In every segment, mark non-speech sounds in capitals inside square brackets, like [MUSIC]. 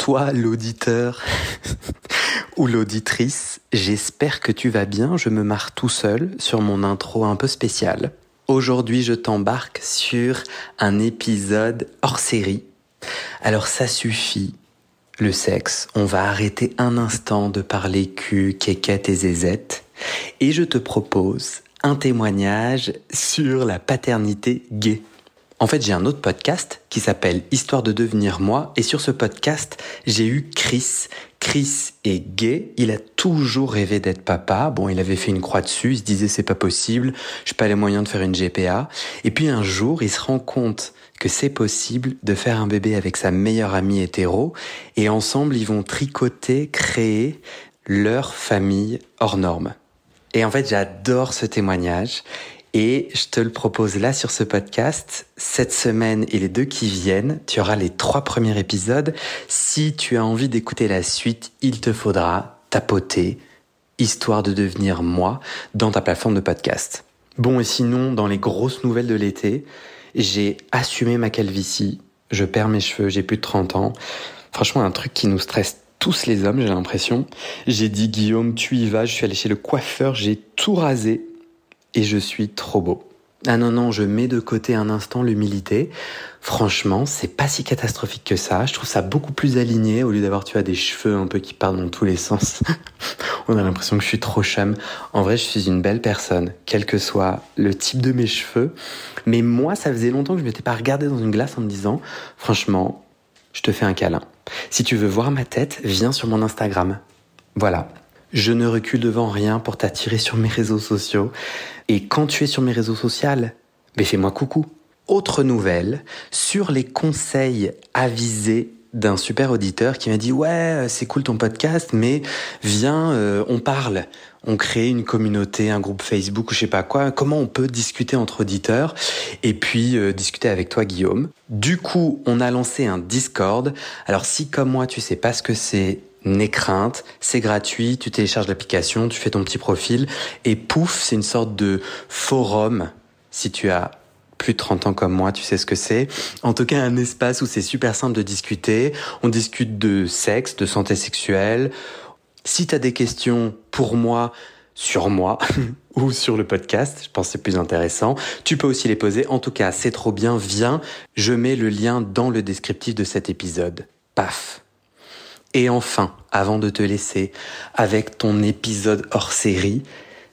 toi l'auditeur ou l'auditrice, j'espère que tu vas bien, je me marre tout seul sur mon intro un peu spécial. Aujourd'hui je t'embarque sur un épisode hors série. Alors ça suffit, le sexe, on va arrêter un instant de parler cul, quéquette et zézette, et je te propose un témoignage sur la paternité gay. En fait, j'ai un autre podcast qui s'appelle Histoire de devenir moi, et sur ce podcast, j'ai eu Chris. Chris est gay, il a toujours rêvé d'être papa. Bon, il avait fait une croix dessus, il se disait c'est pas possible, j'ai pas les moyens de faire une GPA. Et puis un jour, il se rend compte que c'est possible de faire un bébé avec sa meilleure amie hétéro et ensemble ils vont tricoter, créer leur famille hors norme. Et en fait j'adore ce témoignage et je te le propose là sur ce podcast. Cette semaine et les deux qui viennent, tu auras les trois premiers épisodes. Si tu as envie d'écouter la suite, il te faudra tapoter histoire de devenir moi dans ta plateforme de podcast. Bon et sinon, dans les grosses nouvelles de l'été, j'ai assumé ma calvitie, je perds mes cheveux, j'ai plus de 30 ans. Franchement, un truc qui nous stresse tous les hommes, j'ai l'impression. J'ai dit Guillaume, tu y vas, je suis allé chez le coiffeur, j'ai tout rasé et je suis trop beau. Ah non, non, je mets de côté un instant l'humilité. Franchement, c'est pas si catastrophique que ça. Je trouve ça beaucoup plus aligné au lieu d'avoir, tu as des cheveux un peu qui partent dans tous les sens. [LAUGHS] On a l'impression que je suis trop chum. En vrai, je suis une belle personne, quel que soit le type de mes cheveux. Mais moi, ça faisait longtemps que je m'étais pas regardé dans une glace en me disant, franchement, je te fais un câlin. Si tu veux voir ma tête, viens sur mon Instagram. Voilà. Je ne recule devant rien pour t'attirer sur mes réseaux sociaux. Et quand tu es sur mes réseaux sociaux, ben fais-moi coucou. Autre nouvelle sur les conseils avisés d'un super auditeur qui m'a dit ouais c'est cool ton podcast mais viens euh, on parle on crée une communauté un groupe Facebook ou je sais pas quoi comment on peut discuter entre auditeurs et puis euh, discuter avec toi Guillaume? Du coup on a lancé un Discord alors si comme moi tu sais pas ce que c'est N'aie crainte, c'est gratuit, tu télécharges l'application, tu fais ton petit profil et pouf, c'est une sorte de forum si tu as plus de 30 ans comme moi, tu sais ce que c'est. En tout cas, un espace où c'est super simple de discuter. On discute de sexe, de santé sexuelle. Si tu as des questions pour moi, sur moi [LAUGHS] ou sur le podcast, je pense que c'est plus intéressant. Tu peux aussi les poser. En tout cas, c'est trop bien. Viens, je mets le lien dans le descriptif de cet épisode. Paf. Et enfin, avant de te laisser avec ton épisode hors série,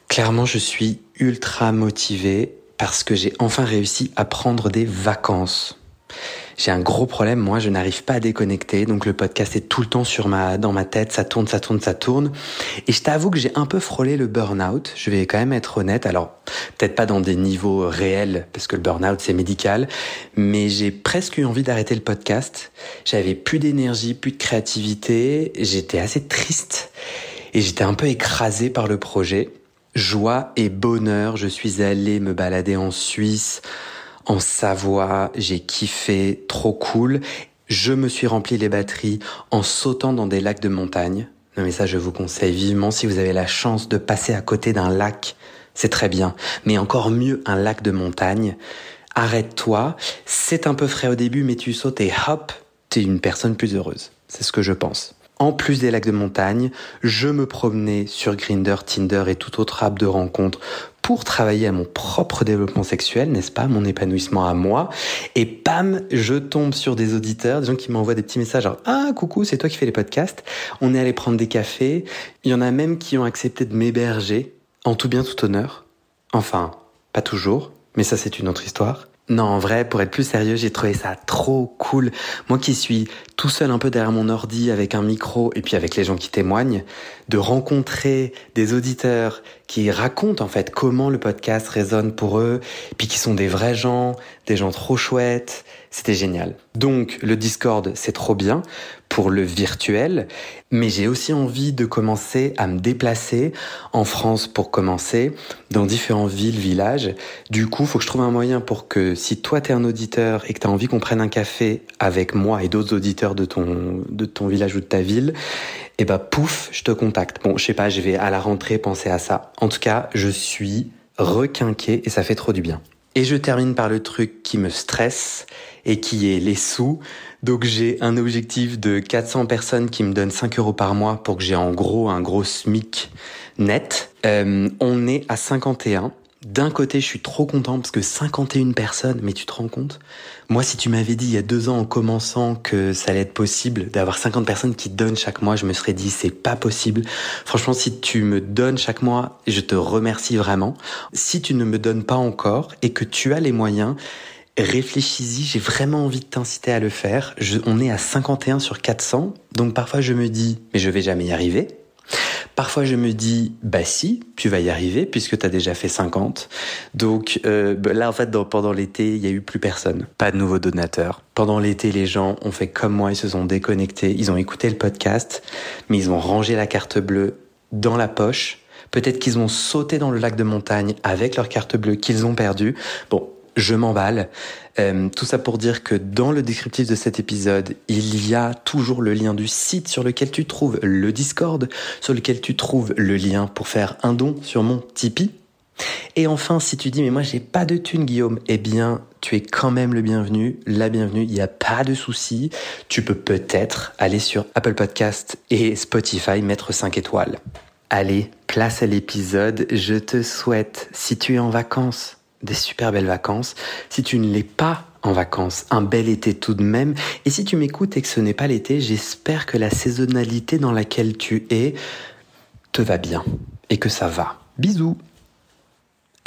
clairement je suis ultra motivé parce que j'ai enfin réussi à prendre des vacances. J'ai un gros problème, moi, je n'arrive pas à déconnecter, donc le podcast est tout le temps sur ma, dans ma tête, ça tourne, ça tourne, ça tourne. Et je t'avoue que j'ai un peu frôlé le burn-out, je vais quand même être honnête, alors peut-être pas dans des niveaux réels, parce que le burn-out c'est médical, mais j'ai presque eu envie d'arrêter le podcast. J'avais plus d'énergie, plus de créativité, j'étais assez triste, et j'étais un peu écrasé par le projet. Joie et bonheur, je suis allé me balader en Suisse, en Savoie, j'ai kiffé, trop cool. Je me suis rempli les batteries en sautant dans des lacs de montagne. Non mais ça je vous conseille vivement si vous avez la chance de passer à côté d'un lac, c'est très bien. Mais encore mieux un lac de montagne. Arrête-toi, c'est un peu frais au début mais tu sautes et hop, t'es une personne plus heureuse. C'est ce que je pense. En plus des lacs de montagne, je me promenais sur Grinder, Tinder et tout autre app de rencontre pour travailler à mon propre développement sexuel, n'est-ce pas, mon épanouissement à moi. Et pam, je tombe sur des auditeurs, des gens qui m'envoient des petits messages genre ah coucou, c'est toi qui fais les podcasts. On est allé prendre des cafés. Il y en a même qui ont accepté de m'héberger en tout bien tout honneur. Enfin, pas toujours, mais ça c'est une autre histoire. Non, en vrai, pour être plus sérieux, j'ai trouvé ça trop cool. Moi qui suis tout seul un peu derrière mon ordi avec un micro et puis avec les gens qui témoignent, de rencontrer des auditeurs qui racontent en fait comment le podcast résonne pour eux, puis qui sont des vrais gens, des gens trop chouettes. C'était génial. Donc le Discord, c'est trop bien pour le virtuel, mais j'ai aussi envie de commencer à me déplacer en France pour commencer, dans différentes villes, villages. Du coup, faut que je trouve un moyen pour que si toi t'es un auditeur et que t'as envie qu'on prenne un café avec moi et d'autres auditeurs de ton, de ton village ou de ta ville, et eh bah pouf, je te contacte. Bon, je sais pas, je vais à la rentrée penser à ça. En tout cas, je suis requinqué et ça fait trop du bien. Et je termine par le truc qui me stresse et qui est les sous. Donc j'ai un objectif de 400 personnes qui me donnent 5 euros par mois pour que j'ai en gros un gros SMIC net. Euh, on est à 51 d'un côté, je suis trop content parce que 51 personnes, mais tu te rends compte? Moi, si tu m'avais dit il y a deux ans en commençant que ça allait être possible d'avoir 50 personnes qui donnent chaque mois, je me serais dit c'est pas possible. Franchement, si tu me donnes chaque mois, je te remercie vraiment. Si tu ne me donnes pas encore et que tu as les moyens, réfléchis-y, j'ai vraiment envie de t'inciter à le faire. on est à 51 sur 400, donc parfois je me dis mais je vais jamais y arriver. Parfois, je me dis, bah si, tu vas y arriver puisque tu as déjà fait 50. Donc euh, bah, là, en fait, pendant l'été, il y a eu plus personne, pas de nouveaux donateurs. Pendant l'été, les gens ont fait comme moi, ils se sont déconnectés, ils ont écouté le podcast, mais ils ont rangé la carte bleue dans la poche. Peut-être qu'ils ont sauté dans le lac de montagne avec leur carte bleue qu'ils ont perdue. Bon, je m'emballe. Euh, tout ça pour dire que dans le descriptif de cet épisode, il y a toujours le lien du site sur lequel tu trouves le Discord, sur lequel tu trouves le lien pour faire un don sur mon Tipeee. Et enfin, si tu dis mais moi j'ai pas de thune Guillaume, eh bien tu es quand même le bienvenu, la bienvenue, il n'y a pas de souci. Tu peux peut-être aller sur Apple Podcast et Spotify mettre 5 étoiles. Allez, place à l'épisode, je te souhaite, si tu es en vacances, des super belles vacances. Si tu ne l'es pas en vacances, un bel été tout de même. Et si tu m'écoutes et que ce n'est pas l'été, j'espère que la saisonnalité dans laquelle tu es te va bien et que ça va. Bisous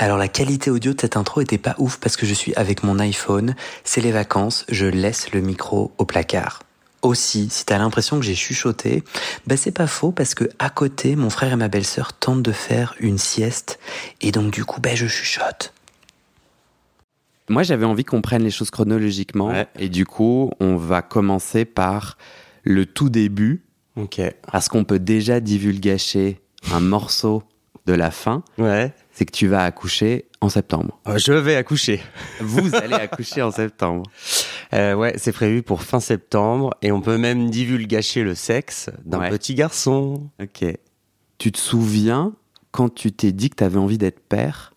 alors la qualité audio de cette intro était pas ouf parce que je suis avec mon iPhone, c'est les vacances, je laisse le micro au placard. Aussi, si t'as l'impression que j'ai chuchoté, bah c'est pas faux parce que à côté, mon frère et ma belle-sœur tentent de faire une sieste et donc du coup, bah je chuchote. Moi, j'avais envie qu'on prenne les choses chronologiquement. Et du coup, on va commencer par le tout début. Ok. Parce qu'on peut déjà divulgacher un morceau de la fin. Ouais. C'est que tu vas accoucher en septembre. Oh, je vais accoucher. Vous [LAUGHS] allez accoucher en septembre. Euh, ouais, c'est prévu pour fin septembre. Et on peut même divulgacher le sexe d'un petit garçon. Ok. Tu te souviens quand tu t'es dit que tu avais envie d'être père?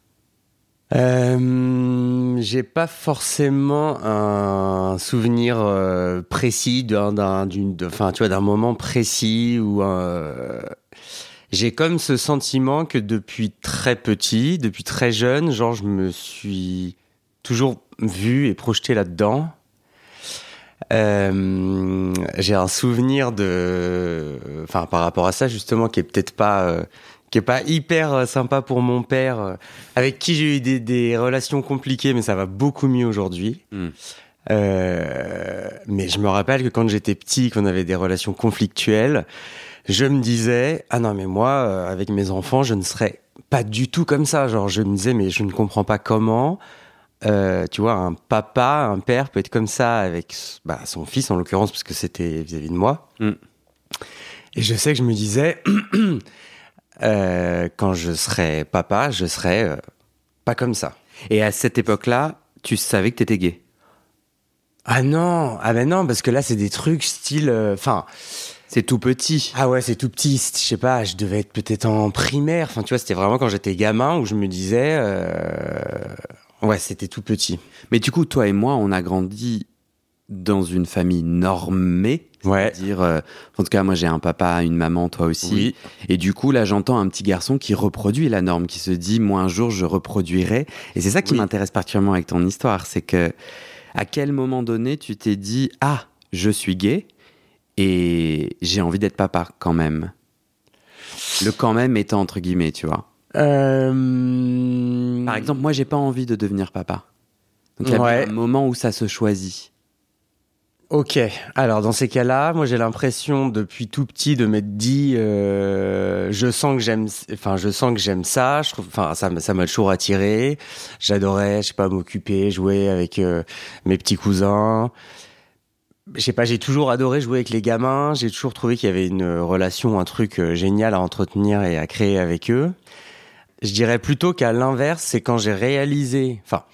Euh, j'ai pas forcément un souvenir euh, précis d'un, d'une, enfin, tu vois, d'un moment précis ou euh, j'ai comme ce sentiment que depuis très petit, depuis très jeune, genre, je me suis toujours vu et projeté là-dedans. J'ai un souvenir de, enfin, par rapport à ça justement, qui est peut-être pas qui est pas hyper euh, sympa pour mon père, euh, avec qui j'ai eu des, relations compliquées, mais ça va beaucoup mieux aujourd'hui. Hmm. Euh, mais je me rappelle que quand j'étais petit, qu'on avait des relations conflictuelles, je me disais ah non mais moi avec mes enfants je ne serais pas du tout comme ça. Genre je me disais mais je ne comprends pas comment. tu vois, un papa, un père peut être comme ça avec bah, son fils en l'occurrence parce que c'était vis-à-vis de moi. Hmm. Et je sais que je me disais, [CLEARS THROAT] Euh, quand je serai papa, je serai euh, pas comme ça. Et à cette époque-là, tu savais que t'étais gay? Ah non, ah ben non, parce que là c'est des trucs style, euh, enfin. c'est tout petit. Ah ouais, c'est tout petit. Je sais pas, je devais être peut-être en primaire. Enfin, tu vois, c'était vraiment quand j'étais gamin où je me disais, ouais, c'était tout petit. Mais du coup, toi et moi, on a grandi dans une famille normée. Ouais. Dire, euh, en tout cas, moi j'ai un papa, une maman, toi aussi. Et du coup, là, j'entends un petit garçon qui reproduit la norme, qui se dit, moi un jour je reproduirai. Et c'est ça qui m'intéresse particulièrement avec ton histoire, c'est que à quel moment donné tu t'es dit, ah, je suis gay et j'ai envie d'être papa quand même. Le quand même étant entre guillemets, tu vois. Euh... Par exemple, moi j'ai pas envie de devenir papa. Donc il y a Ouais. un moment où ça se choisit. Ok, alors dans ces cas-là, moi j'ai l'impression depuis tout petit de m'être dit, euh, je sens que j'aime, enfin je sens que j'aime ça. Je trouve, enfin ça, ça m'a toujours attiré. J'adorais, je sais pas, m'occuper, jouer avec euh, mes petits cousins. Je sais pas, j'ai toujours adoré jouer avec les gamins. J'ai toujours trouvé qu'il y avait une relation, un truc euh, génial à entretenir et à créer avec eux. Je dirais plutôt qu'à l'inverse, c'est quand j'ai réalisé, enfin.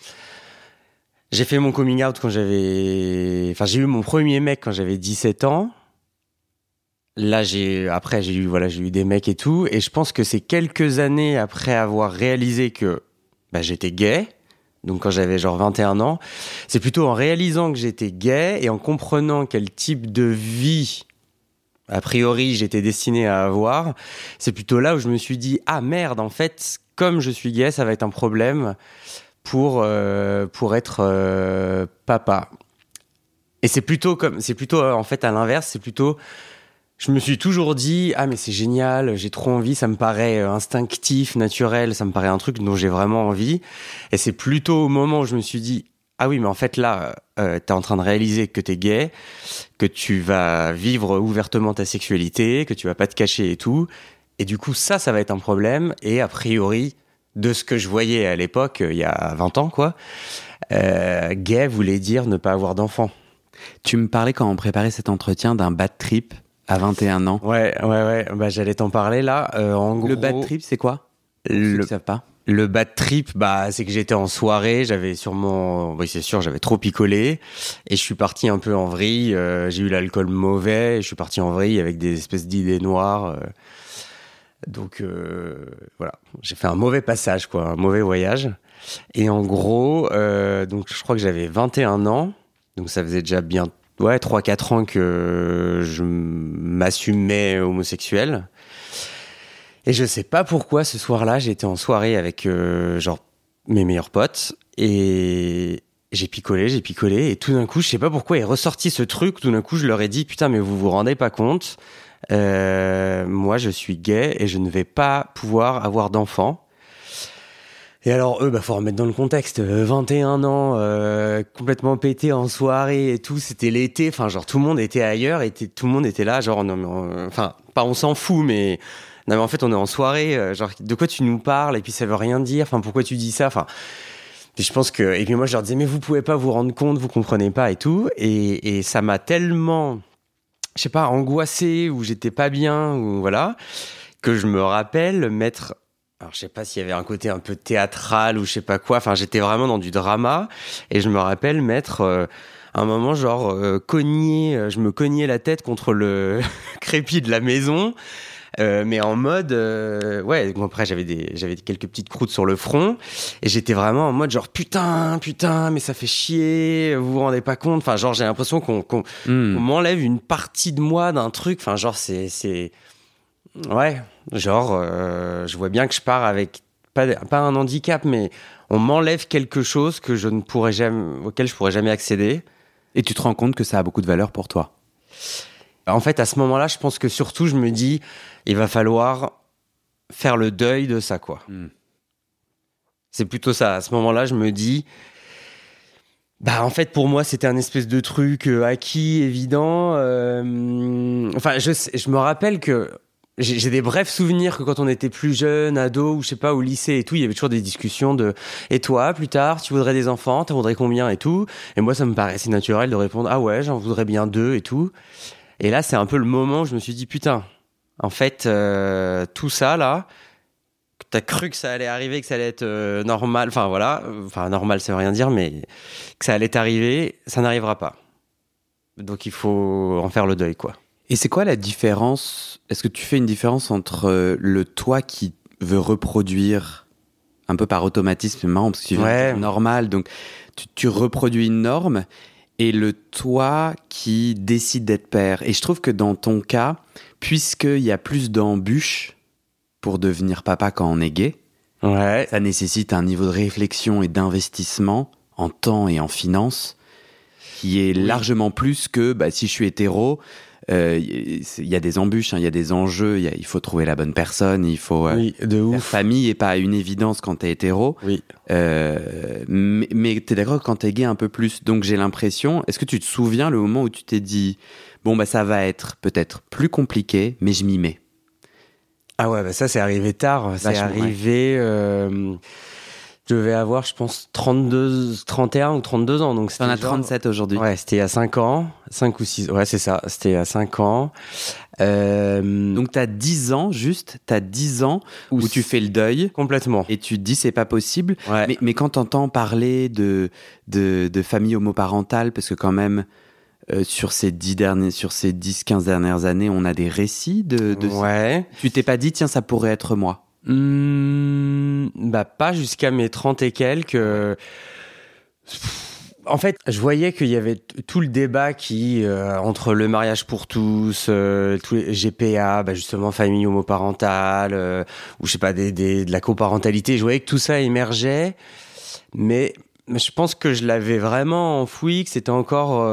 J'ai fait mon coming out quand j'avais, enfin j'ai eu mon premier mec quand j'avais 17 ans. Là j'ai, après j'ai eu voilà j'ai eu des mecs et tout, et je pense que c'est quelques années après avoir réalisé que bah, j'étais gay, donc quand j'avais genre 21 ans, c'est plutôt en réalisant que j'étais gay et en comprenant quel type de vie a priori j'étais destiné à avoir, c'est plutôt là où je me suis dit ah merde en fait comme je suis gay ça va être un problème pour euh, pour être euh, papa. Et c'est plutôt comme c'est plutôt euh, en fait à l'inverse, c'est plutôt je me suis toujours dit ah mais c'est génial, j'ai trop envie, ça me paraît instinctif, naturel, ça me paraît un truc dont j'ai vraiment envie. Et c'est plutôt au moment où je me suis dit ah oui mais en fait là t'es en train de réaliser que t'es gay, que tu vas vivre ouvertement ta sexualité, que tu vas pas te cacher et tout. Et du coup ça ça va être un problème. Et a priori de ce que je voyais à l'époque, euh, il y a 20 ans, quoi, euh, gay voulait dire ne pas avoir d'enfant. Tu me parlais quand on préparait cet entretien d'un bad trip à 21 ans. Ouais, ouais, ouais, bah, j'allais t'en parler là. Euh, en gros, Le bad trip, c'est quoi? Ceux le, qui savent pas. le bad trip, bah, c'est que j'étais en soirée, j'avais sûrement, oui, c'est sûr, j'avais trop picolé, et je suis parti un peu en vrille, euh, j'ai eu l'alcool mauvais, et je suis parti en vrille avec des espèces d'idées noires. euh. Donc, euh, voilà, j'ai fait un mauvais passage, quoi, un mauvais voyage. Et en gros, euh, donc je crois que j'avais 21 ans, donc ça faisait déjà bien, ouais, 3-4 ans que je m'assumais homosexuel. Et je sais pas pourquoi ce soir-là, j'étais en soirée avec euh, genre mes meilleurs potes et j'ai picolé, j'ai picolé et tout d'un coup, je sais pas pourquoi est ressorti ce truc. Tout d'un coup, je leur ai dit putain, mais vous vous rendez pas compte euh, Moi, je suis gay et je ne vais pas pouvoir avoir d'enfants. Et alors eux, bah faut remettre dans le contexte. euh, 21 ans, euh, complètement pété en soirée et tout. C'était l'été. Enfin, genre tout le monde était ailleurs et tout le monde était là. Genre, non, mais enfin, pas on s'en fout, mais non, mais en fait, on est en soirée. euh, genre, de quoi tu nous parles Et puis ça veut rien dire. Enfin, pourquoi tu dis ça? Enfin. puis je pense que et puis moi je leur disais mais vous pouvez pas vous rendre compte, vous comprenez pas et tout et, et ça m'a tellement je sais pas angoissé ou j'étais pas bien ou voilà que je me rappelle mettre alors je sais pas s'il y avait un côté un peu théâtral ou je sais pas quoi enfin j'étais vraiment dans du drama et je me rappelle mettre euh, un moment genre euh, je me cognais la tête contre le [LAUGHS] crépi de la maison euh, mais en mode euh, ouais bon, après j'avais des j'avais quelques petites croûtes sur le front et j'étais vraiment en mode genre putain putain mais ça fait chier vous vous rendez pas compte enfin genre j'ai l'impression qu'on qu'on Hmm. m'enlève une partie de moi d'un truc. Enfin, genre, c'est. c'est... Ouais, genre, euh, je vois bien que je pars avec pas, pas un handicap, mais on m'enlève quelque chose que je ne pourrais jamais, auquel je pourrais jamais accéder. Et tu te rends compte que ça a beaucoup de valeur pour toi? En fait, à ce moment-là, je pense que surtout, je me dis, il va falloir faire le deuil de ça, quoi. Hmm. C'est plutôt ça. À ce moment-là, je me dis, bah en fait pour moi c'était un espèce de truc euh, acquis, évident. euh, enfin, je, me rappelle que j'ai des brefs souvenirs que quand on était plus jeune, ado ou je sais pas au lycée et tout, il y avait toujours des discussions de et toi plus tard tu voudrais des enfants, t'en voudrais combien et tout? Et moi ça me paraissait naturel de répondre ah ouais j'en voudrais bien deux et tout. Et là c'est un peu le moment où je me suis dit putain en fait euh, tout ça là t'as cru que ça allait arriver, que ça allait être euh, normal, enfin voilà, enfin normal ça veut rien dire, mais que ça allait arriver, ça n'arrivera pas. Donc il faut en faire le deuil, quoi. Et c'est quoi la différence? Est-ce que tu fais une différence entre euh, le toi qui veut reproduire un peu par automatisme, marrant parce que tu Ouais. normal, donc tu, tu reproduis une norme, et le toi qui décide d'être père. Et je trouve que dans ton cas, puisqu'il y a plus d'embûches pour devenir papa quand on est gay, Ouais. ça nécessite un niveau de réflexion et d'investissement en temps et en finances qui est largement plus que bah, si je suis hétéro, euh, il y a des embûches, hein, il y a des enjeux, il, y a- il faut trouver la bonne personne, il faut. euh, Oui, de La ouf. famille est pas une évidence quand t'es hétéro, Oui. euh, mais, mais t'es d'accord quand t'es gay un peu plus. Donc j'ai l'impression. Est-ce que tu te souviens le moment où tu t'es dit bon bah ça va être peut-être plus compliqué, mais je m'y mets? Ah ouais, bah ça c'est arrivé tard. C'est Vachement, ouais. Je devais avoir, je pense, 32, 31 ou 32 ans. Donc T'en as c'était genre- 37 aujourd'hui. Ouais, c'était il y a 5 ans. 5 ou 6. Ouais, c'est ça. C'était il y a 5 ans. Euh, Donc t'as 10 ans juste, t'as 10 ans où, Où tu fais le deuil complètement. et tu te dis c'est pas possible. Ouais. Mais, mais quand t'entends parler de, de, de famille homoparentale, parce que quand même euh, sur ces 10 derniers, sur ces 10-15 dernières années, on a des récits de, de ouais. Tu t'es pas dit tiens ça pourrait être moi. Hmm, bah pas jusqu'à mes 30 et quelques. En fait, je voyais qu'il y avait tout le débat qui euh, entre le mariage pour tous, euh, tous les GPA, bah justement famille homoparentale, euh, ou je sais pas de la coparentalité. Je voyais que tout ça émergeait, mais, je pense que je l'avais vraiment enfoui, que c'était encore.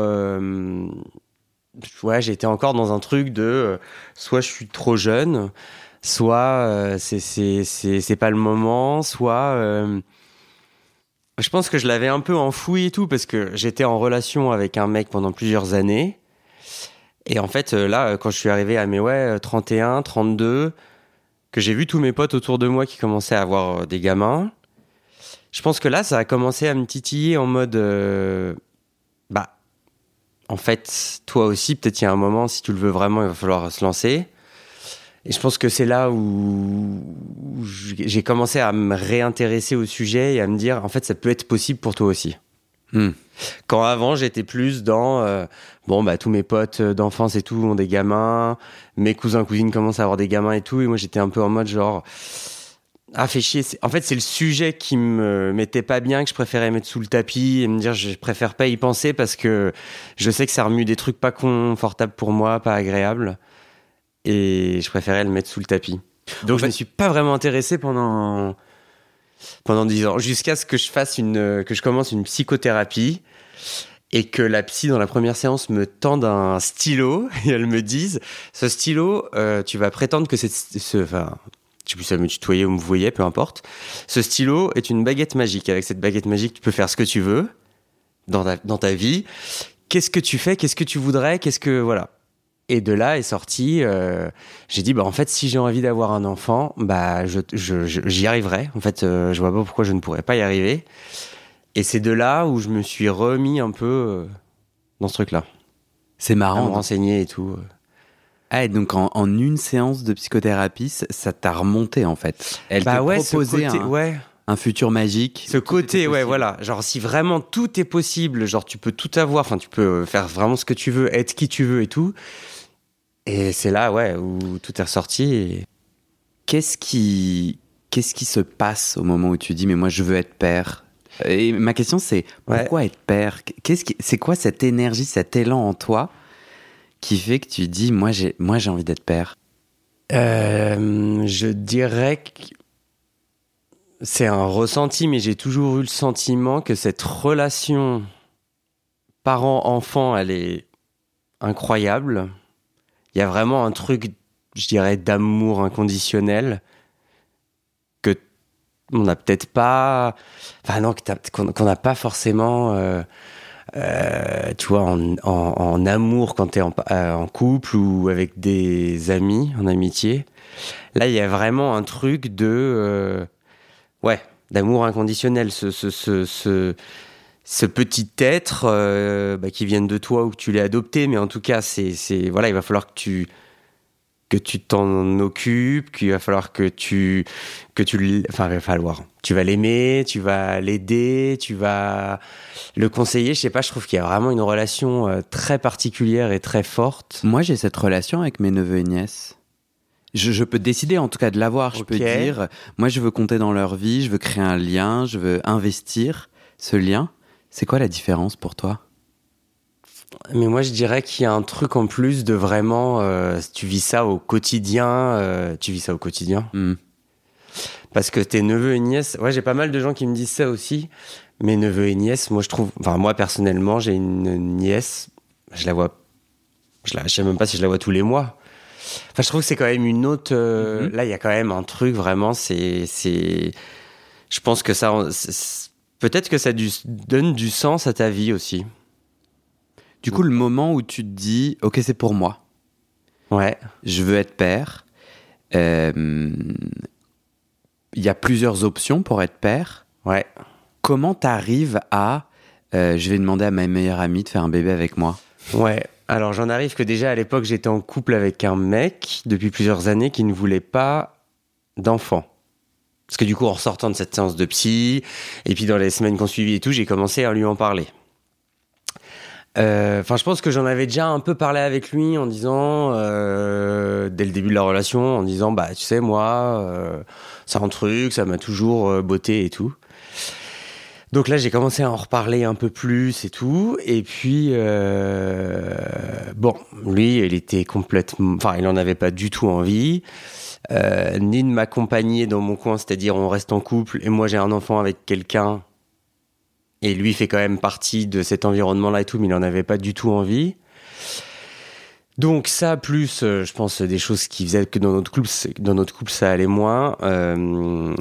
ouais, j'étais encore dans un truc de soit je suis trop jeune, soit euh, c'est pas le moment, soit euh, je pense que je l'avais un peu enfoui et tout parce que j'étais en relation avec un mec pendant plusieurs années. Et en fait, euh, là, quand je suis arrivé à mes ouais, euh, 31, 32, que j'ai vu tous mes potes autour de moi qui commençaient à avoir des gamins, je pense que là, ça a commencé à me titiller en mode. bah, en fait, toi aussi, peut-être il y a un moment, si tu le veux vraiment, il va falloir se lancer. Et je pense que c'est là où j'ai commencé à me réintéresser au sujet et à me dire, en fait, ça peut être possible pour toi aussi. Hmm. Quand avant, j'étais plus dans, euh, bon, bah, tous mes potes d'enfance et tout ont des gamins, mes cousins, cousines commencent à avoir des gamins et tout, et moi, j'étais un peu en mode genre, ah, fait chier. En fait, c'est le sujet qui me mettait pas bien, que je préférais mettre sous le tapis et me dire, je préfère pas y penser parce que je sais que ça remue des trucs pas confortables pour moi, pas agréables. Et je préférais le mettre sous le tapis. Donc, En je fait- me suis pas vraiment intéressé pendant, pendant 10 ans, jusqu'à ce que je fasse une, que je commence une psychothérapie et que la psy dans la première séance me tende un stylo [LAUGHS] et elle me dise, ce stylo, euh, tu vas prétendre que c'est, ce, enfin, si elle me tutoyait ou me voyait, peu importe. Ce stylo est une baguette magique. Avec cette baguette magique, tu peux faire ce que tu veux dans ta, dans ta vie. Qu'est-ce que tu fais? Qu'est-ce que tu voudrais? Qu'est-ce que voilà Et de là est sorti. euh, j'ai dit bah en fait si j'ai envie d'avoir un enfant, bah je, je- je- j'y arriverai. En fait, euh, je vois pas pourquoi je ne pourrais pas y arriver. Et c'est de là où je me suis remis un peu euh, dans ce truc-là, C'est à me marrant. renseigner et tout. Ah, et donc en, en une séance de psychothérapie, ça- t'a remonté en fait. Elle bah te ouais, côté, un, ouais. un futur magique. Ce côté, ouais, possible. voilà. Genre, si vraiment tout est possible, genre, tu peux tout avoir, enfin, tu peux faire vraiment ce que tu veux, être qui tu veux et tout. Et c'est là, ouais, où tout est ressorti. Et... Qu'est-ce qui, qu'est-ce qui se passe au moment où tu dis mais moi je veux être père? Et ma question c'est Ouais. pourquoi être père? Qu'est-ce qui, c'est quoi cette énergie, cet élan en toi qui fait que tu dis moi j'ai, moi j'ai envie d'être père? Euh, je dirais que c'est un ressenti, mais j'ai toujours eu le sentiment que cette relation parent-enfant, elle est incroyable. Il y a vraiment un truc, je dirais, d'amour inconditionnel que on n'a peut-être pas, enfin non, qu'on n'a pas forcément, euh, euh, tu vois, en, amour quand tu es en, euh, en couple ou avec des amis, en amitié. Là, il y a vraiment un truc de, ouais, d'amour inconditionnel. Ce, ce, ce, ce, petit être euh, bah, qui vient de toi ou que tu l'as adopté, mais en tout cas, c'est, c'est, voilà, il va falloir que tu que tu t'en occupes, qu'il va falloir que tu que tu enfin il va falloir tu vas l'aimer, tu vas l'aider, tu vas le conseiller, je sais pas, je trouve qu'il y a vraiment une relation euh, très particulière et très forte. Moi j'ai cette relation avec mes neveux et nièces. Je, je peux décider en tout cas de l'avoir. Je peux dire moi je veux compter dans leur vie, je veux créer un lien, je veux investir ce lien. C'est quoi la différence pour toi? Mais moi je dirais qu'il y a un truc en plus de vraiment euh, tu vis ça au quotidien, euh, tu vis ça au quotidien Hmm. parce que tes neveux et nièces, ouais, j'ai pas mal de gens qui me disent ça aussi. Mes neveux et nièces, moi je trouve, enfin moi personnellement, j'ai une nièce, je la vois Je la, sais même pas si je la vois tous les mois. Enfin, je trouve que c'est quand même une autre. Euh, mm-hmm. Là, il y a quand même un truc vraiment. C'est, c'est. Je pense que ça, peut-être que ça donne du sens à ta vie aussi. Du coup, le moment où tu te dis, ok, c'est pour moi. Ouais. Je veux être père. Euh, il y a plusieurs options pour être père. Ouais. Comment t'arrives à, euh, je vais demander à ma meilleure amie de faire un bébé avec moi? Ouais. Alors j'en arrive que déjà à l'époque j'étais en couple avec un mec depuis plusieurs années qui ne voulait pas d'enfant. Parce que du coup en sortant de cette séance de psy et puis dans les semaines qu'on suivit et tout, j'ai commencé à lui en parler. Euh, enfin, je pense que j'en avais déjà un peu parlé avec lui en disant, euh, dès le début de la relation, en disant, bah, tu sais, moi, euh, c'est un truc, ça m'a toujours botté et tout. Donc là, j'ai commencé à en reparler un peu plus et tout. Et puis, bon, lui, il était complètement, enfin, il en avait pas du tout envie. Euh, ni de m'accompagner dans mon coin, c'est-à-dire on reste en couple et moi j'ai un enfant avec quelqu'un et lui fait quand même partie de cet environnement-là et tout, mais il n'en avait pas du tout envie. Donc ça, plus, euh, je pense, des choses qui faisaient que dans notre couple, dans notre couple ça allait moins. Euh,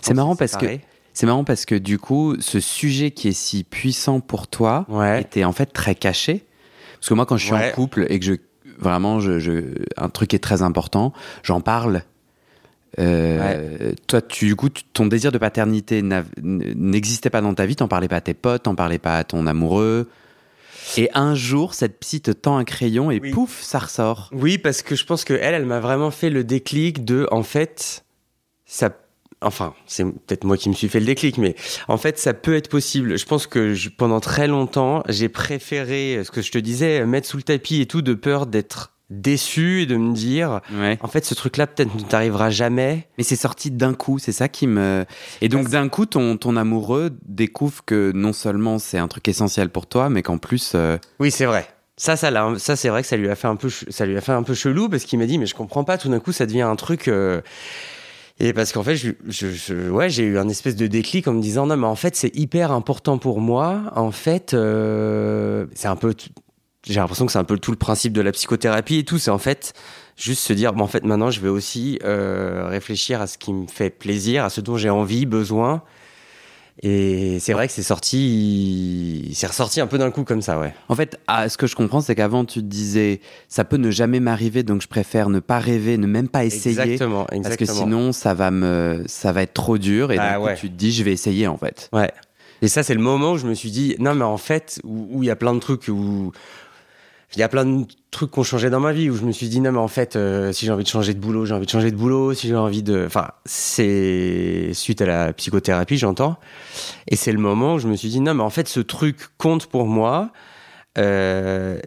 c'est marrant parce que c'est marrant parce que du coup, ce sujet qui est si puissant pour toi était en fait très caché. Parce que moi, quand je suis en couple et que je vraiment, je, un truc est très important, j'en parle euh, toi, tu, du coup, ton désir de paternité n'existait pas dans ta vie, t'en parlais pas à tes potes, t'en parlais pas à ton amoureux? Et un jour, cette psy te tend un crayon et pouf, ça ressort. Oui, parce que je pense que elle, elle m'a vraiment fait le déclic de, en fait, ça, enfin, c'est peut-être moi qui me suis fait le déclic, mais en fait, ça peut être possible. Je pense que pendant très longtemps, j'ai préféré, ce que je te disais, mettre sous le tapis et tout, de peur d'être déçu et de me dire en fait ce truc là peut-être ne t'arrivera jamais. Mais c'est sorti d'un coup c'est ça qui me et donc d'un coup ton, ton amoureux découvre que non seulement c'est un truc essentiel pour toi mais qu'en plus euh, oui c'est vrai. Ça ça ça c'est vrai que ça lui a fait un peu ça lui a fait un peu chelou parce qu'il m'a dit mais je comprends pas tout d'un coup ça devient un truc euh, Et parce qu'en fait, je, je, ouais, j'ai eu un espèce de déclic en me disant non, mais en fait, c'est hyper important pour moi. En fait, euh, c'est un peu j'ai l'impression que c'est un peu tout le principe de la psychothérapie et tout. C'est en fait juste se dire, bon, en fait, maintenant, je vais aussi euh, réfléchir à ce qui me fait plaisir, à ce dont j'ai envie, besoin. Et c'est vrai que c'est sorti, c'est ressorti un peu d'un coup comme ça, ouais. En fait, ah, ce que je comprends, c'est qu'avant tu te disais, ça peut ne jamais m'arriver, donc je préfère ne pas rêver, ne même pas essayer, exactement, exactement. parce que sinon ça va me, ça va être trop dur, et ah, donc tu te dis, je vais essayer en fait. Ouais. Et ça, c'est le moment où je me suis dit, non, mais en fait, où il y a plein de trucs où il y a plein de trucs qui ont changé dans ma vie où je me suis dit non mais en fait euh, si j'ai envie de changer de boulot j'ai envie de changer de boulot. Si j'ai envie de enfin c'est suite à la psychothérapie j'entends. Et c'est le moment où je me suis dit non mais en fait ce truc compte pour moi. Euh,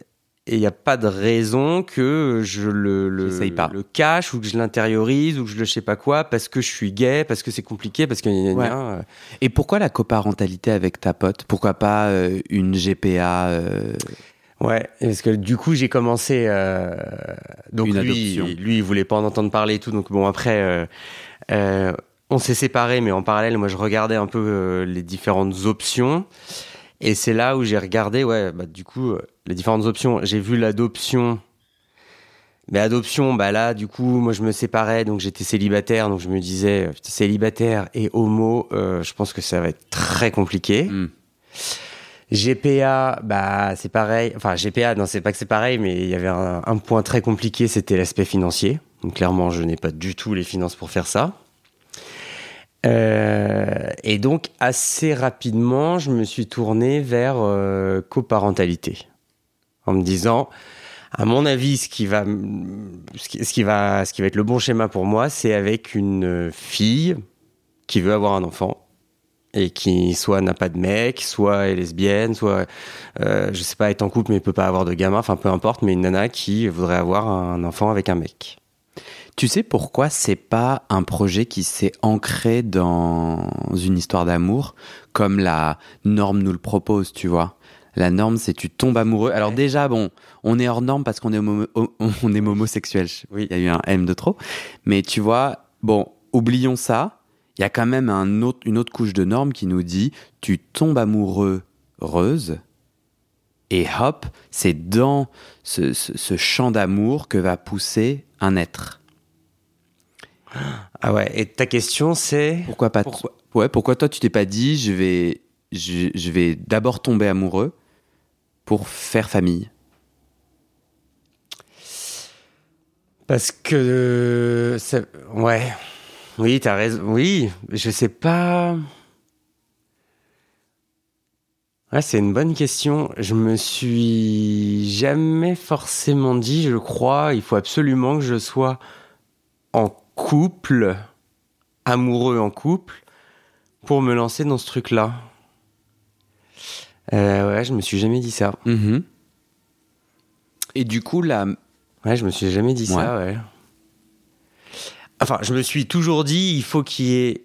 et il n'y a pas de raison que je le, le, le cache ou que je l'intériorise ou que je le sais pas quoi parce que je suis gay, parce que c'est compliqué, parce que... Euh. Et pourquoi la coparentalité avec ta pote? Pourquoi pas une GPA Ouais, parce que du coup j'ai commencé. Euh, donc lui, lui, il voulait pas en entendre parler et tout. Donc bon après, euh, euh, on s'est séparés, mais en parallèle, moi je regardais un peu les différentes options. Et c'est là où j'ai regardé, ouais, bah, du coup, les différentes options. J'ai vu l'adoption. Mais adoption, bah là, du coup, moi je me séparais, donc j'étais célibataire, donc je me disais, célibataire et homo, je pense que ça va être très compliqué. Hmm. GPA, bah c'est pareil. Enfin GPA, non c'est pas que c'est pareil, mais il y avait un, point très compliqué, c'était l'aspect financier. Donc clairement, je n'ai pas du tout les finances pour faire ça. Euh, et donc assez rapidement, je me suis tourné vers euh, coparentalité, en me disant, à mon avis, ce qui va, ce qui, va, ce qui va être le bon schéma pour moi, c'est avec une fille qui veut avoir un enfant et qui soit n'a pas de mec, soit est lesbienne, soit euh, je sais pas est en couple mais peut pas avoir de gamin, enfin peu importe, mais une nana qui voudrait avoir un enfant avec un mec. Tu sais pourquoi c'est pas un projet qui s'est ancré dans une histoire d'amour comme la norme nous le propose, tu vois? La norme, c'est tu tombes amoureux. Alors déjà, bon, on est hors norme parce qu'on est, on est homosexuel. Oui, il y a eu un M de trop. Mais tu vois, bon, oublions ça il y a quand même un autre, une autre couche de normes qui nous dit tu tombes amoureux, heureuse, Et hop, c'est dans ce, ce- ce champ d'amour que va pousser un être. Ah ouais, et ta question c'est? Pourquoi pas Pourquoi? Ouais, pourquoi toi tu t'es pas dit je vais je, je vais d'abord tomber amoureux pour faire famille? Parce que. Ouais. Oui, t'as raison. Oui, je sais pas. Ouais, c'est une bonne question. Je me suis jamais forcément dit, je crois, il faut absolument que je sois en couple, amoureux en couple, pour me lancer dans ce truc-là. Euh, ouais, je me suis jamais dit ça. Mhm. Et du coup là, Ouais, je me suis jamais dit ça, ouais. Enfin, je me suis toujours dit, il faut qu'il y ait.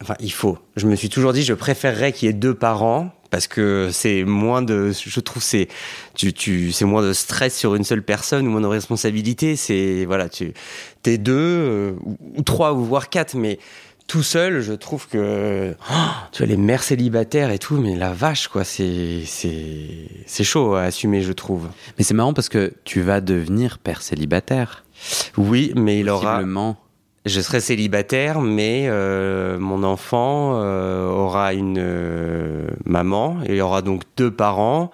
Enfin, il faut. Je me suis toujours dit, je préférerais qu'il y ait deux parents parce que c'est moins de. Je trouve c'est tu tu c'est moins de stress sur une seule personne ou moins de responsabilité. C'est voilà, tu t'es deux euh, ou, trois ou voire quatre, mais tout seul, je trouve que oh, tu vois les mères célibataires et tout, mais la vache quoi, c'est c'est c'est chaud à assumer, je trouve. mais c'est marrant parce que tu vas devenir père célibataire. Oui, mais il aura. Je serai célibataire, mais euh, mon enfant euh, aura une euh, maman il y aura donc deux parents.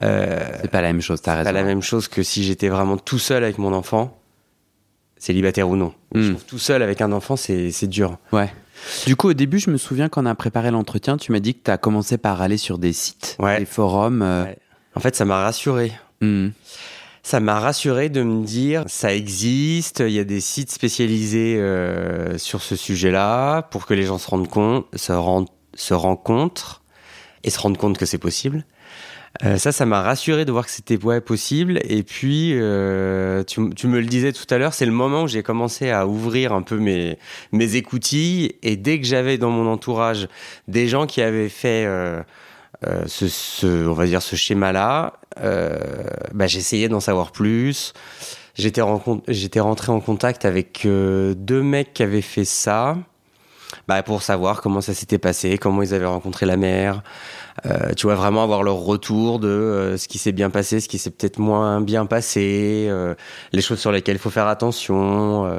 C'est pas la même chose, t'as c'est raison. pas la même chose que si j'étais vraiment tout seul avec mon enfant, célibataire ou non. Je Hmm. trouve tout seul avec un enfant, c'est dur. Ouais. Du coup, au début, je me souviens qu'on a préparé l'entretien, tu m'as dit que tu as commencé par aller sur des sites, Ouais. des forums. Ouais. En fait, ça m'a rassuré. hmm. Ça m'a rassuré de me dire ça existe, il y a des sites spécialisés euh, sur ce sujet-là pour que les gens se rendent compte, se, se rencontrent et se rendent compte que c'est possible. Euh, ça, ça m'a rassuré de voir que c'était possible. Et puis, euh, tu, tu me le disais tout à l'heure, c'est le moment où j'ai commencé à ouvrir un peu mes, mes écoutilles. Et dès que j'avais dans mon entourage des gens qui avaient fait euh, ce, ce, on va dire, ce schéma-là, euh, bah, j'essayais d'en savoir plus. J'étais rentré en contact avec euh, deux mecs qui avaient fait ça. Bah, pour savoir comment ça s'était passé, comment ils avaient rencontré la mère, euh, tu vois vraiment avoir leur retour de ce qui s'est bien passé, ce qui s'est peut-être moins bien passé, les choses sur lesquelles il faut faire attention.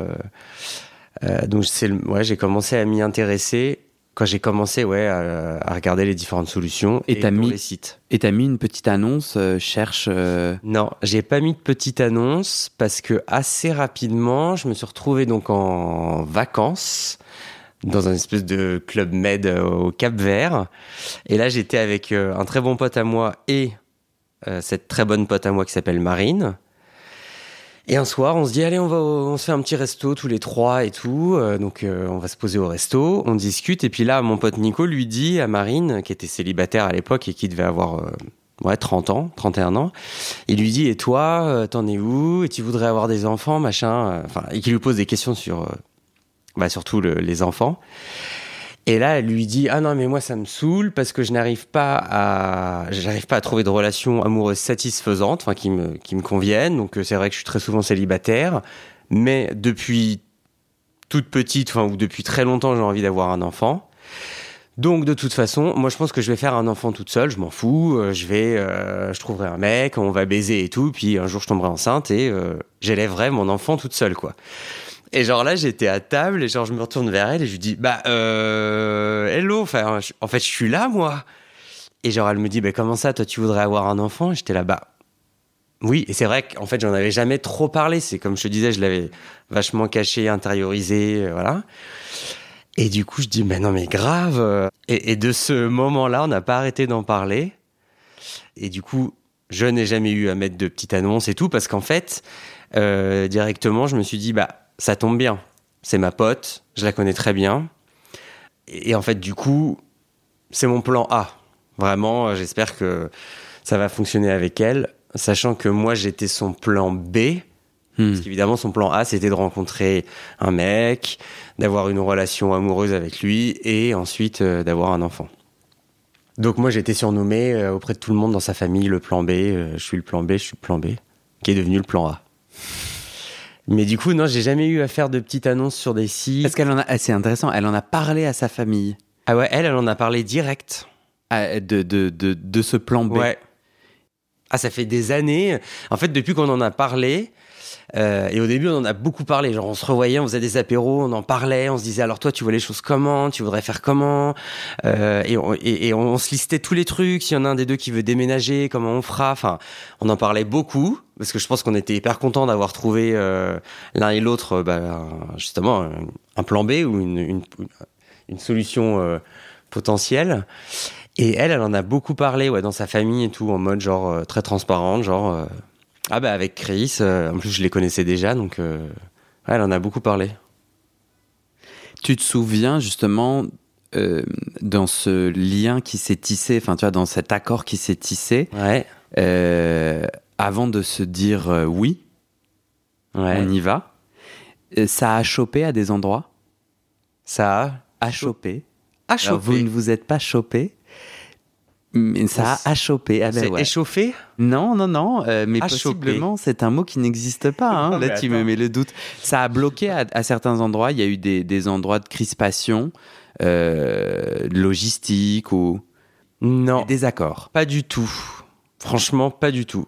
donc ouais, j'ai commencé à m'y intéresser quand j'ai commencé ouais à, à regarder les différentes solutions Et dont mis- les sites. Et t'as mis une petite annonce, euh, cherche. euh, Non, j'ai pas mis de petite annonce parce que assez rapidement, je me suis retrouvé donc en vacances dans un espèce de club med euh, au Cap Vert. Et là, j'étais avec euh, un très bon pote à moi et cette très bonne pote à moi qui s'appelle Marine. Et un soir, on se dit allez, on va, on se fait un petit resto tous les trois et tout. Euh, donc, euh, on va se poser au resto, on discute. Et puis là, mon pote Nico lui dit à Marine, qui était célibataire à l'époque et qui devait avoir euh, ouais 30 ans, 31 ans, il lui dit et toi, t'en es où? Et tu voudrais avoir des enfants, machin. Enfin, et qui lui pose des questions sur, bah, surtout le- les enfants. Et là, elle lui dit ah non mais moi ça me saoule parce que je n'arrive pas à j'arrive pas à trouver de relation amoureuse satisfaisante, enfin qui me qui me conviennent. Donc euh, c'est vrai que je suis très souvent célibataire, mais depuis toute petite, enfin ou depuis très longtemps, j'ai envie d'avoir un enfant. Donc de toute façon, moi je pense que je vais faire un enfant toute seule, je m'en fous, euh, je vais euh, je trouverai un mec, on va baiser et tout, puis un jour je tomberai enceinte et j'élèverai mon enfant toute seule quoi. Et genre là, j'étais à table et genre je me retourne vers elle et je lui dis bah euh, hello, enfin en fait je suis là moi. Et genre elle me dit bah comment ça, toi tu voudrais avoir un enfant? J'étais là bah oui, et c'est vrai qu'en fait j'en avais jamais trop parlé. C'est comme je te disais, je l'avais vachement caché, intériorisé, euh, voilà. Et du coup je dis mais non mais grave. Et, et de ce moment-là, on n'a pas arrêté d'en parler. Et du coup, je n'ai jamais eu à mettre de petite annonce et tout parce qu'en fait, euh, directement, je me suis dit, bah, ça tombe bien. C'est ma pote, je la connais très bien. Et, et en fait, du coup, c'est mon plan A. Vraiment, euh, j'espère que ça va fonctionner avec elle, sachant que moi, j'étais son plan B. hmm. Parce qu'évidemment, son plan A, c'était de rencontrer un mec, d'avoir une relation amoureuse avec lui et ensuite euh, d'avoir un enfant. Donc moi, j'ai été surnommé euh, auprès de tout le monde dans sa famille le plan B. euh, je suis le plan B, je suis le plan B, qui est devenu le plan A. Mais du coup, non, j'ai jamais eu à faire de petites annonces sur des sites. Parce qu'elle en a, ah, c'est intéressant, elle en a parlé à sa famille Ah ouais, elle, elle en a parlé direct. ah, de, de, de, de ce plan B. Ouais. Ah, ça fait des années. En fait, depuis qu'on en a parlé, euh, et au début, on en a beaucoup parlé. Genre, on se revoyait, on faisait des apéros, on en parlait, on se disait alors toi, tu vois les choses comment, tu voudrais faire comment, euh, et, on, et, on, se listait tous les trucs. S'il y en a un des deux qui veut déménager, comment on fera? Enfin, on en parlait beaucoup parce que je pense qu'on était hyper content d'avoir trouvé euh, l'un et l'autre, bah, justement, un plan B ou une, une, une solution euh, potentielle. Et elle, elle en a beaucoup parlé, ouais, dans sa famille et tout, en mode genre euh, très transparente, genre ah bah avec Chris, euh, en plus je les connaissais déjà, donc euh, elle en a beaucoup parlé. Tu te souviens justement euh, dans ce lien qui s'est tissé, enfin tu vois, dans cet accord qui s'est tissé, ouais. avant de se dire oui, on y va, ça a chopé à des endroits? Ça a, a chopé. A chopé. vous ne vous êtes pas chopé? Mais ça a chopé. Ah ben c'est échauffé? Non, non, non. Euh, mais possiblement, c'est un mot qui n'existe pas. Hein. [LAUGHS] Là, tu me mets le doute. Ça a bloqué à, certains endroits. Il y a eu des, des endroits de crispation euh, logistique ou non des désaccords. Pas du tout. Franchement, pas du tout.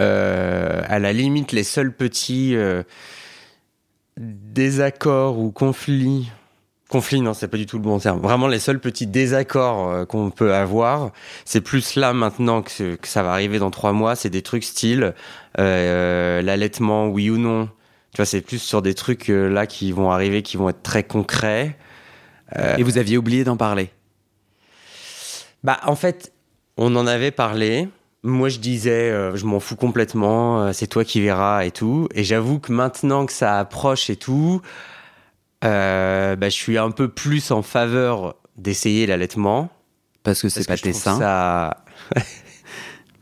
Euh, à la limite, les seuls petits désaccords ou conflits conflit, non, c'est pas du tout le bon terme. Vraiment, les seuls petits désaccords euh, qu'on peut avoir, c'est plus là maintenant que, ça va arriver dans trois mois. C'est des trucs style euh, l'allaitement, oui ou non. Tu vois, c'est plus sur des trucs euh, là qui vont arriver, qui vont être très concrets. Et vous aviez oublié d'en parler? Bah, en fait, on en avait parlé. Moi, je disais, je m'en fous complètement. c'est toi qui verras et tout. Et j'avoue que maintenant que ça approche et tout. Euh, bah, je suis un peu plus en faveur d'essayer l'allaitement. Parce que c'est pas tes seins. Ça... [LAUGHS]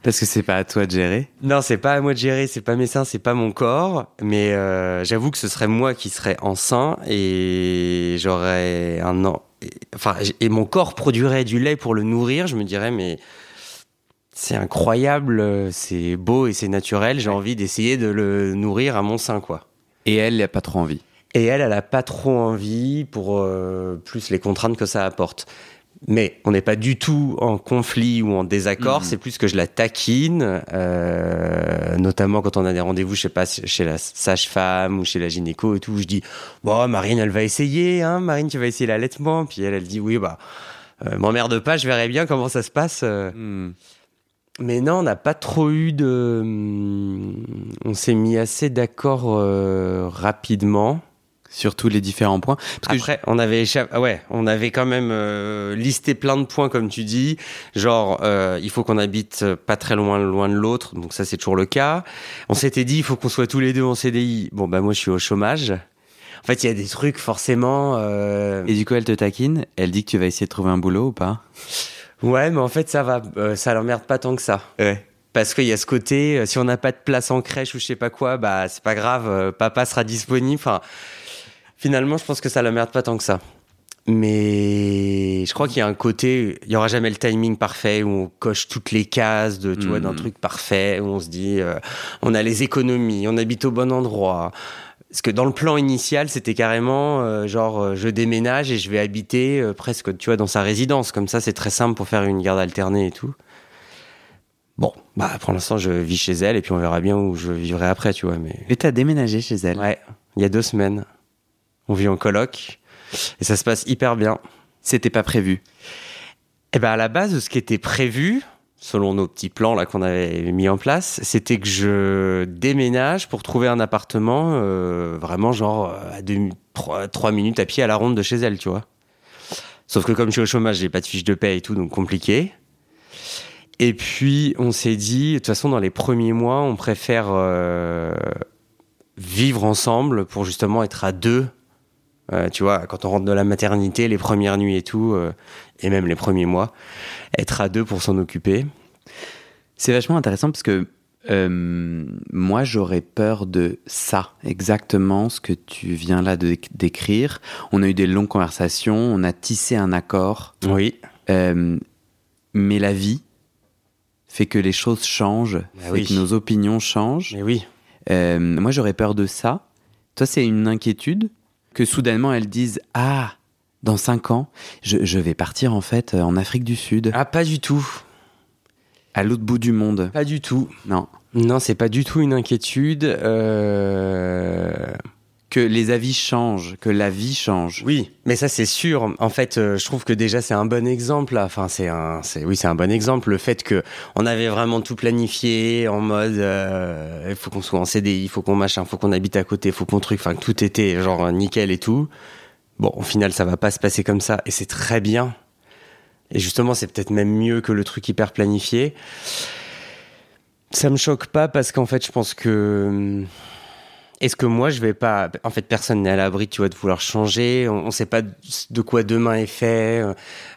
Parce que c'est pas à toi de gérer. Non, c'est pas à moi de gérer, c'est pas mes seins, c'est pas mon corps. Mais euh, j'avoue que ce serait moi qui serais enceint et j'aurais un an. Enfin, et mon corps produirait du lait pour le nourrir. Je me dirais, mais c'est incroyable, c'est beau et c'est naturel. J'ai envie d'essayer de le nourrir à mon sein, quoi. Et elle, elle a pas trop envie. Et elle, elle a pas trop envie pour euh, plus les contraintes que ça apporte. Mais on n'est pas du tout en conflit ou en désaccord. Mm. C'est plus que je la taquine, euh, notamment quand on a des rendez-vous, je sais pas, chez la sage-femme ou chez la gynéco et tout. Je dis, bon, Marine, elle va essayer, hein, Marine, tu vas essayer l'allaitement. Puis elle, elle dit, oui, bah, euh, m'emmerde pas, je verrai bien comment ça se passe. Mm. Mais non, on n'a pas trop eu de. On s'est mis assez d'accord rapidement sur tous les différents points. Parce Après, on avait ah ouais, on avait quand même euh, listé plein de points comme tu dis, genre euh, il faut qu'on habite pas très loin loin de l'autre, donc ça c'est toujours le cas. On s'était dit il faut qu'on soit tous les deux en CDI. Bon bah moi je suis au chômage. En fait, il y a des trucs forcément. Euh... Et du coup, elle te taquine. Elle dit que tu vas essayer de trouver un boulot ou pas? Ouais, mais en fait, ça va, euh, ça l'emmerde pas tant que ça. Ouais parce qu'il y a ce côté, si on n'a pas de place en crèche ou je sais pas quoi, bah c'est pas grave, papa sera disponible. Enfin, Finalement, je pense que ça la merde pas tant que ça. Mais je crois qu'il y a un côté, il y aura jamais le timing parfait où on coche toutes les cases de, tu vois, d'un hmm. truc parfait où on se dit, euh, on a les économies, on habite au bon endroit. Parce que dans le plan initial, c'était carrément euh, genre, euh, je déménage et je vais habiter presque, tu vois, dans sa résidence. Comme ça, c'est très simple pour faire une garde alternée et tout. Bon, bah pour l'instant, je vis chez elle et puis on verra bien où je vivrai après, tu vois. Mais. Et t'as déménagé chez elle Ouais, il y a deux semaines. On vit en coloc et ça se passe hyper bien. C'était pas prévu. Eh ben à la base, ce qui était prévu, selon nos petits plans là qu'on avait mis en place, c'était que je déménage pour trouver un appartement euh, vraiment genre à deux, trois, minutes à pied à la ronde de chez elle, tu vois. Sauf que comme je suis au chômage, j'ai pas de fiche de paie et tout, donc compliqué. Et puis on s'est dit, de toute façon, dans les premiers mois, on préfère euh, vivre ensemble pour justement être à deux euh, tu vois, quand on rentre de la maternité, les premières nuits et tout, euh, et même les premiers mois, être à deux pour s'en occuper. C'est vachement intéressant parce que euh, moi, j'aurais peur de ça, exactement ce que tu viens là de décrire. On a eu des longues conversations, on a tissé un accord. Oui. mais la vie fait que les choses changent, bah fait que nos opinions changent. Mais oui. moi, j'aurais peur de ça. Toi, c'est une inquiétude que soudainement elles disent Ah, dans cinq ans, je, vais partir en fait en Afrique du Sud. Ah, pas du tout. À l'autre bout du monde. Pas du tout. Non. Non, c'est pas du tout une inquiétude. Euh... Que les avis changent, que la vie change. Oui, mais ça c'est sûr. En fait, euh, je trouve que déjà c'est un bon exemple. Enfin, c'est un, c'est oui, c'est un bon exemple. Le fait que on avait vraiment tout planifié en mode, euh, il faut qu'on soit en CDI, il faut qu'on machin, faut qu'on habite à côté, faut qu'on truc. Enfin, que tout était genre nickel et tout. Bon, au final, ça va pas se passer comme ça, et c'est très bien. Et justement, c'est peut-être même mieux que le truc hyper planifié. Ça me choque pas parce qu'en fait, je pense que est-ce que moi je vais pas en fait personne n'est à l'abri tu vois de vouloir changer on, ne sait pas de quoi demain est fait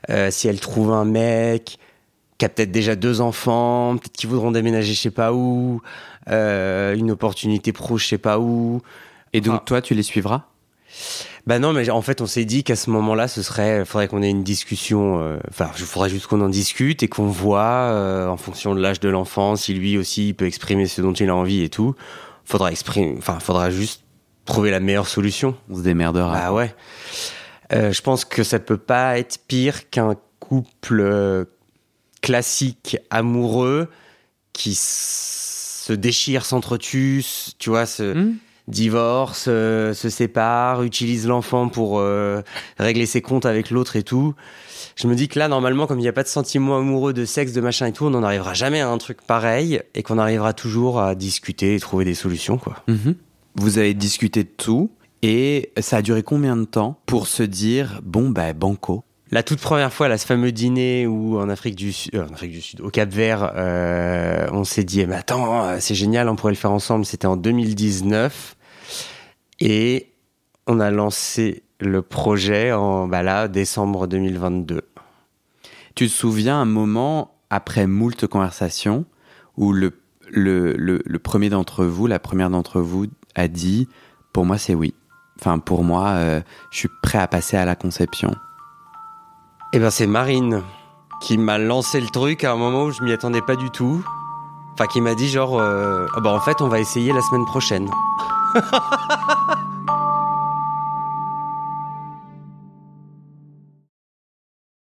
euh, si elle trouve un mec qui a peut-être déjà deux enfants peut-être qu'ils voudront déménager je sais pas où euh, une opportunité pro je sais pas où et donc toi tu les suivras? Bah non, mais en fait, on s'est dit qu'à ce moment-là, ce serait, faudrait qu'on ait une discussion. Euh, enfin, il faudrait juste qu'on en discute et qu'on voit, euh, en fonction de l'âge de l'enfant, si lui aussi il peut exprimer ce dont il a envie et tout. Faudra exprimer, enfin, faudra juste trouver la meilleure solution. On se démerdera. Ah ouais. Euh, je pense que ça peut pas être pire qu'un couple classique amoureux qui se déchire, s'entretue, tu vois, ce. Hmm divorce, euh, se sépare, utilise l'enfant pour euh, régler ses comptes avec l'autre et tout. Je me dis que là, normalement, comme il n'y a pas de sentiment amoureux, de sexe, de machin et tout, on n'en arrivera jamais à un truc pareil et qu'on arrivera toujours à discuter et trouver des solutions, quoi. Mhm. Vous avez discuté de tout et ça a duré combien de temps pour se dire, bon, bah, banco? La toute première fois, là, ce fameux dîner où en Afrique du Sud, euh, en Afrique du Sud, au Cap Vert, on s'est dit, mais attends, c'est génial, on pourrait le faire ensemble. C'était en 2019. Et on a lancé le projet en bah décembre 2022. Tu te souviens un moment, après moult conversations, où le, le, le, premier d'entre vous, la première d'entre vous, a dit Pour moi, c'est oui. Enfin, pour moi, euh, je suis prêt à passer à la conception. Eh ben, c'est Marine qui m'a lancé le truc à un moment où je m'y attendais pas du tout. Enfin, qui m'a dit genre, euh, ah bah en fait, on va essayer la semaine prochaine. [LAUGHS]